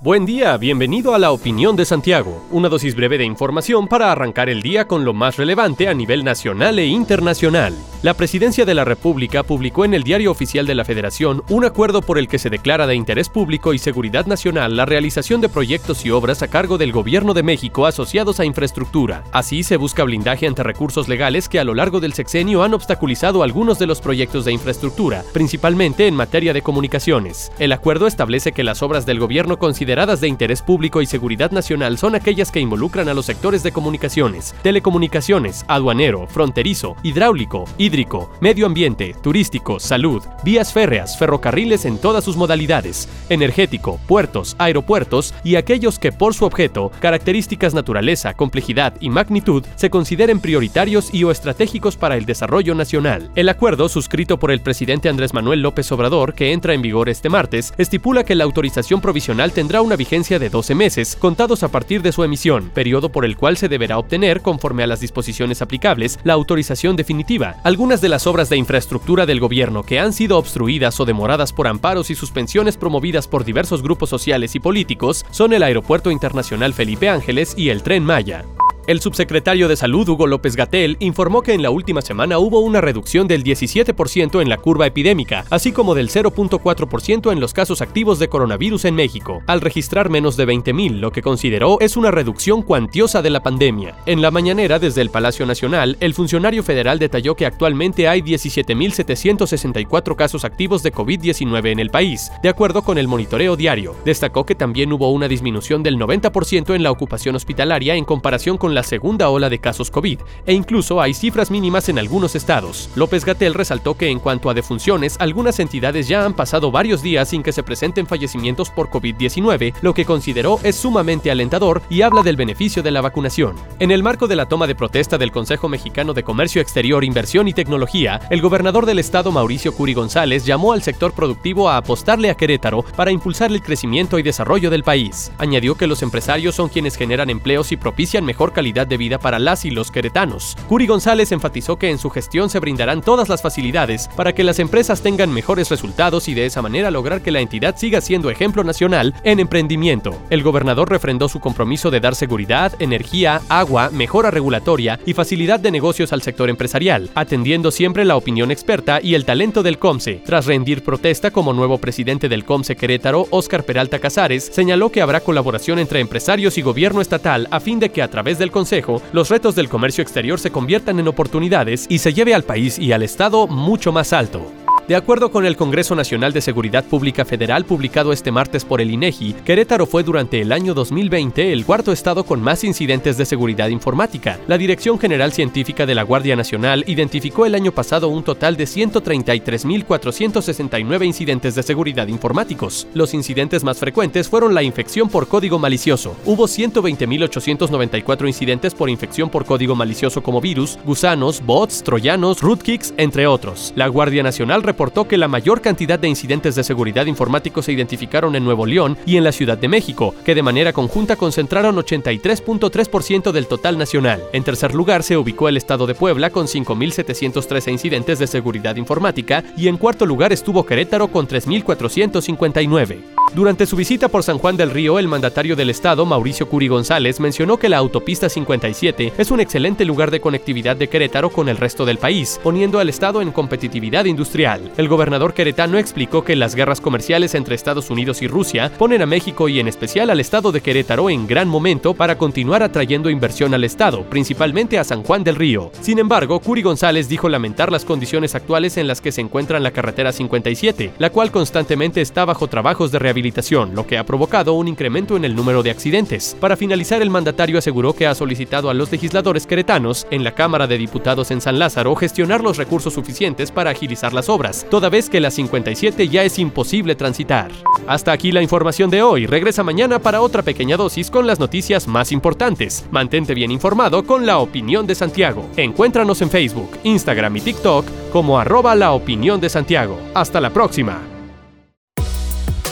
Buen día, bienvenido a la Opinión de Santiago, una dosis breve de información para arrancar el día con lo más relevante a nivel nacional e internacional. La Presidencia de la República publicó en el Diario Oficial de la Federación un acuerdo por el que se declara de interés público y seguridad nacional la realización de proyectos y obras a cargo del Gobierno de México asociados a infraestructura. Así se busca blindaje ante recursos legales que a lo largo del sexenio han obstaculizado algunos de los proyectos de infraestructura, principalmente en materia de comunicaciones. El acuerdo establece que las obras del gobierno consideradas de interés público y seguridad nacional son aquellas que involucran a los sectores de comunicaciones, telecomunicaciones, aduanero, fronterizo, hidráulico, hídrico, medio ambiente, turístico, salud, vías férreas, ferrocarriles en todas sus modalidades, energético, puertos, aeropuertos y aquellos que por su objeto, características, naturaleza, complejidad y magnitud se consideren prioritarios y o estratégicos para el desarrollo nacional. El acuerdo, suscrito por el presidente Andrés Manuel López Obrador, que entra en vigor este martes, estipula que la autorización provisional tendrá una vigencia de 12 meses, contados a partir de su emisión, periodo por el cual se deberá obtener, conforme a las disposiciones aplicables, la autorización definitiva. Algunas de las obras de infraestructura del gobierno que han sido obstruidas o demoradas por amparos y suspensiones promovidas por diversos grupos sociales y políticos son el Aeropuerto Internacional Felipe Ángeles y el Tren Maya. El subsecretario de Salud, Hugo López Gatel, informó que en la última semana hubo una reducción del 17% en la curva epidémica, así como del 0.4% en los casos activos de coronavirus en México, al registrar menos de 20.000, lo que consideró es una reducción cuantiosa de la pandemia. En la mañanera, desde el Palacio Nacional, el funcionario federal detalló que actualmente hay 17.764 casos activos de COVID-19 en el país, de acuerdo con el monitoreo diario. Destacó que también hubo una disminución del 90% en la ocupación hospitalaria en comparación con la la segunda ola de casos COVID, e incluso hay cifras mínimas en algunos estados. López Gatel resaltó que en cuanto a defunciones, algunas entidades ya han pasado varios días sin que se presenten fallecimientos por COVID-19, lo que consideró es sumamente alentador y habla del beneficio de la vacunación. En el marco de la toma de protesta del Consejo Mexicano de Comercio Exterior, Inversión y Tecnología, el gobernador del estado Mauricio Curi González llamó al sector productivo a apostarle a Querétaro para impulsar el crecimiento y desarrollo del país. Añadió que los empresarios son quienes generan empleos y propician mejor calidad de vida para las y los queretanos. Curi González enfatizó que en su gestión se brindarán todas las facilidades para que las empresas tengan mejores resultados y de esa manera lograr que la entidad siga siendo ejemplo nacional en emprendimiento. El gobernador refrendó su compromiso de dar seguridad, energía, agua, mejora regulatoria y facilidad de negocios al sector empresarial, atendiendo siempre la opinión experta y el talento del COMSE. Tras rendir protesta como nuevo presidente del COMSE Querétaro, Óscar Peralta Casares, señaló que habrá colaboración entre empresarios y gobierno estatal a fin de que a través del Consejo, los retos del comercio exterior se conviertan en oportunidades y se lleve al país y al Estado mucho más alto. De acuerdo con el Congreso Nacional de Seguridad Pública Federal publicado este martes por el INEGI, Querétaro fue durante el año 2020 el cuarto estado con más incidentes de seguridad informática. La Dirección General Científica de la Guardia Nacional identificó el año pasado un total de 133.469 incidentes de seguridad informáticos. Los incidentes más frecuentes fueron la infección por código malicioso. Hubo 120.894 incidentes por infección por código malicioso como virus, gusanos, bots, troyanos, rootkicks, entre otros. La Guardia Nacional reportó que la mayor cantidad de incidentes de seguridad informáticos se identificaron en Nuevo León y en la Ciudad de México, que de manera conjunta concentraron 83.3% del total nacional. En tercer lugar se ubicó el estado de Puebla con 5.713 incidentes de seguridad informática y en cuarto lugar estuvo Querétaro con 3.459. Durante su visita por San Juan del Río, el mandatario del estado, Mauricio Curi González, mencionó que la autopista 57 es un excelente lugar de conectividad de Querétaro con el resto del país, poniendo al estado en competitividad industrial. El gobernador queretano explicó que las guerras comerciales entre Estados Unidos y Rusia ponen a México y en especial al estado de Querétaro en gran momento para continuar atrayendo inversión al estado, principalmente a San Juan del Río. Sin embargo, Curi González dijo lamentar las condiciones actuales en las que se encuentra la carretera 57, la cual constantemente está bajo trabajos de rehabilitación lo que ha provocado un incremento en el número de accidentes. Para finalizar, el mandatario aseguró que ha solicitado a los legisladores queretanos en la Cámara de Diputados en San Lázaro gestionar los recursos suficientes para agilizar las obras, toda vez que la 57 ya es imposible transitar. Hasta aquí la información de hoy. Regresa mañana para otra pequeña dosis con las noticias más importantes. Mantente bien informado con la opinión de Santiago. Encuéntranos en Facebook, Instagram y TikTok como arroba la opinión de Santiago. Hasta la próxima.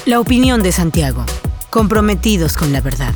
La opinión de Santiago. Comprometidos con la verdad.